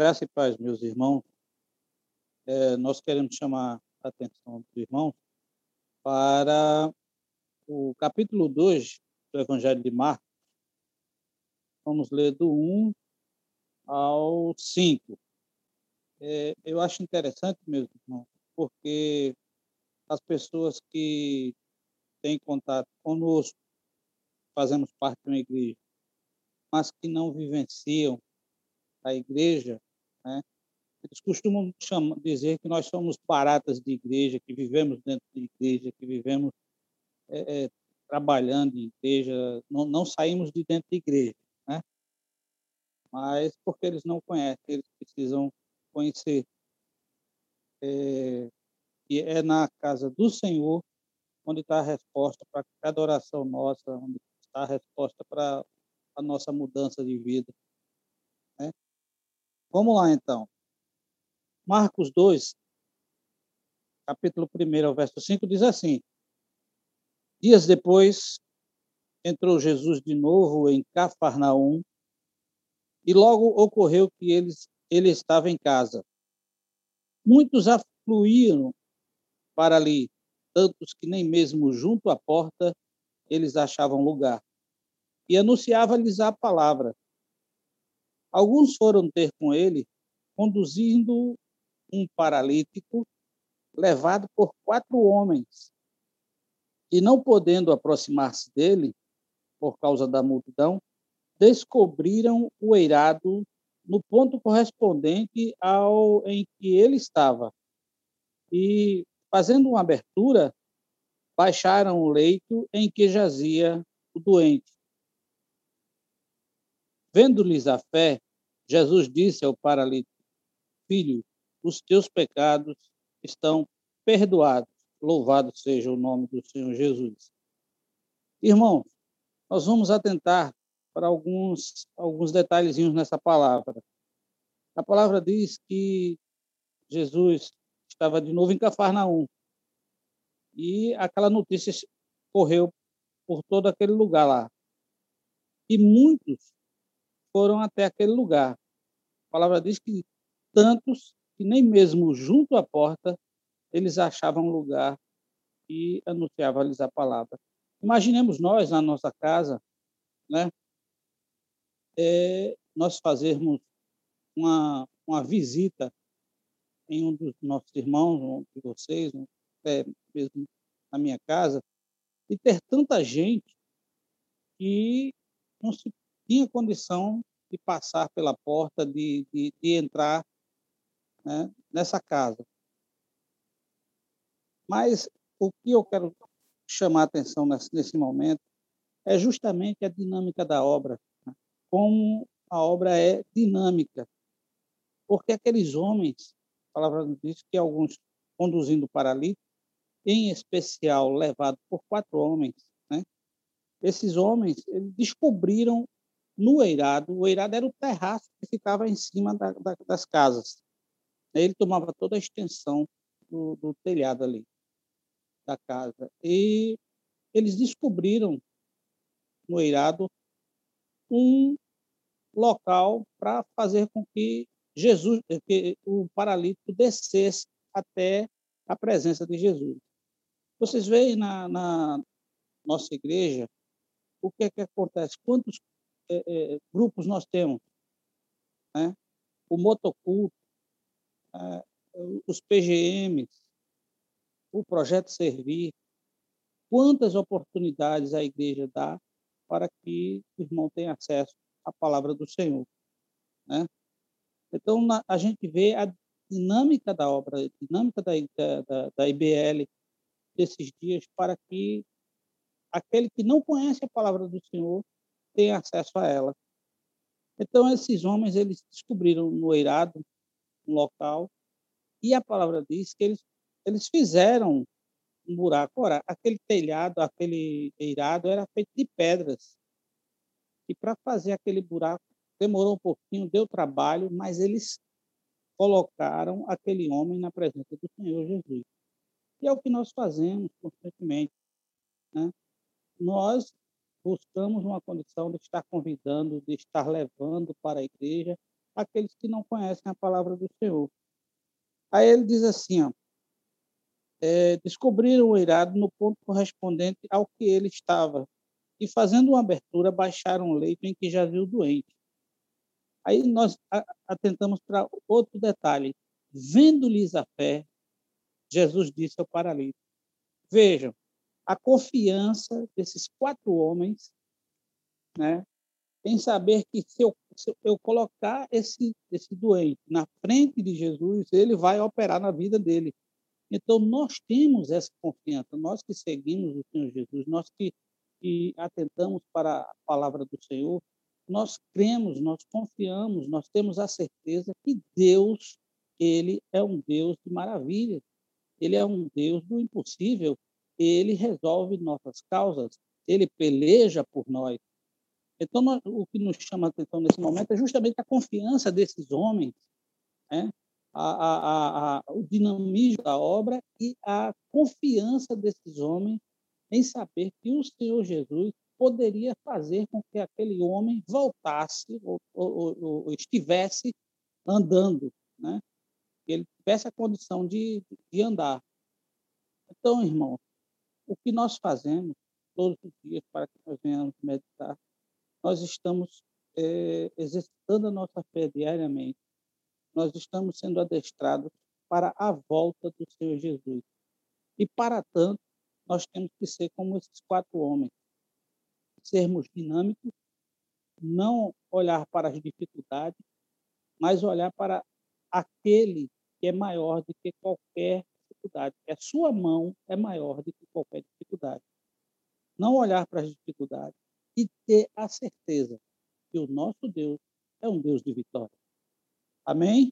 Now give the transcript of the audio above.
Graça e paz, meus irmãos. É, nós queremos chamar a atenção dos irmãos para o capítulo 2 do Evangelho de Marcos. Vamos ler do 1 ao 5. É, eu acho interessante, meus irmãos, porque as pessoas que têm contato conosco, fazemos parte de uma igreja, mas que não vivenciam a igreja, né? eles costumam chamar, dizer que nós somos baratas de igreja, que vivemos dentro de igreja, que vivemos é, é, trabalhando em igreja, não, não saímos de dentro de igreja, né? Mas porque eles não conhecem, eles precisam conhecer. É, e é na casa do Senhor onde está a resposta para cada oração nossa, onde está a resposta para a nossa mudança de vida. Vamos lá, então. Marcos 2, capítulo 1, verso 5, diz assim: Dias depois, entrou Jesus de novo em Cafarnaum, e logo ocorreu que eles, ele estava em casa. Muitos afluíram para ali, tantos que nem mesmo junto à porta eles achavam lugar. E anunciava-lhes a palavra. Alguns foram ter com ele, conduzindo um paralítico levado por quatro homens. E não podendo aproximar-se dele, por causa da multidão, descobriram o eirado no ponto correspondente ao em que ele estava. E, fazendo uma abertura, baixaram o leito em que jazia o doente. Vendo-lhes a fé, Jesus disse ao paralítico: Filho, os teus pecados estão perdoados. Louvado seja o nome do Senhor Jesus. Irmãos, nós vamos atentar para alguns, alguns detalhezinhos nessa palavra. A palavra diz que Jesus estava de novo em Cafarnaum. E aquela notícia correu por todo aquele lugar lá. E muitos foram até aquele lugar. A palavra diz que tantos que nem mesmo junto à porta eles achavam lugar e anunciavam-lhes a palavra. Imaginemos nós, na nossa casa, né, é, nós fazermos uma, uma visita em um dos nossos irmãos, um de vocês, até mesmo na minha casa, e ter tanta gente que não se tinha condição de passar pela porta, de, de, de entrar né, nessa casa. Mas o que eu quero chamar a atenção nesse, nesse momento é justamente a dinâmica da obra, né? como a obra é dinâmica. Porque aqueles homens, a palavra diz que alguns conduzindo paralítico, em especial levado por quatro homens, né? esses homens descobriram no eirado, o eirado era o terraço que ficava em cima da, da, das casas. Ele tomava toda a extensão do, do telhado ali da casa. E eles descobriram no Eirado um local para fazer com que Jesus, que o paralítico descesse até a presença de Jesus. Vocês veem na, na nossa igreja o que é que acontece? Quantos é, grupos nós temos? Né? O motoculto, ah, os PGMs, o projeto Servir, quantas oportunidades a igreja dá para que o irmão tenha acesso à palavra do Senhor. Né? Então, na, a gente vê a dinâmica da obra, a dinâmica da, da, da IBL desses dias para que aquele que não conhece a palavra do Senhor tenha acesso a ela. Então, esses homens, eles descobriram no Eirado, um local, e a palavra diz que eles, eles fizeram um buraco. Ora, aquele telhado, aquele eirado era feito de pedras. E para fazer aquele buraco demorou um pouquinho, deu trabalho, mas eles colocaram aquele homem na presença do Senhor Jesus. E é o que nós fazemos constantemente. Né? Nós buscamos uma condição de estar convidando, de estar levando para a igreja aqueles que não conhecem a palavra do Senhor. Aí ele diz assim, ó, é, descobriram o irado no ponto correspondente ao que ele estava e, fazendo uma abertura, baixaram o leito em que jazia o doente. Aí nós atentamos para outro detalhe. Vendo-lhes a fé, Jesus disse ao paralítico: Vejam, a confiança desses quatro homens, né, em saber que se eu, se eu colocar esse, esse doente na frente de Jesus, ele vai operar na vida dele. Então, nós temos essa confiança, nós que seguimos o Senhor Jesus, nós que, que atentamos para a palavra do Senhor, nós cremos, nós confiamos, nós temos a certeza que Deus, ele é um Deus de maravilha, ele é um Deus do impossível, ele resolve nossas causas, ele peleja por nós. Então, nós, o que nos chama a atenção nesse momento é justamente a confiança desses homens, né? a, a, a, o dinamismo da obra e a confiança desses homens em saber que o Senhor Jesus poderia fazer com que aquele homem voltasse ou, ou, ou estivesse andando, né? que ele tivesse a condição de, de andar. Então, irmão, o que nós fazemos todos os dias para que nós venhamos meditar, nós estamos é, exercitando a nossa fé diariamente nós estamos sendo adestrados para a volta do Senhor Jesus. E, para tanto, nós temos que ser como esses quatro homens, sermos dinâmicos, não olhar para as dificuldades, mas olhar para aquele que é maior do que qualquer dificuldade, que a sua mão é maior do. Não olhar para as dificuldades e ter a certeza que o nosso Deus é um Deus de vitória. Amém?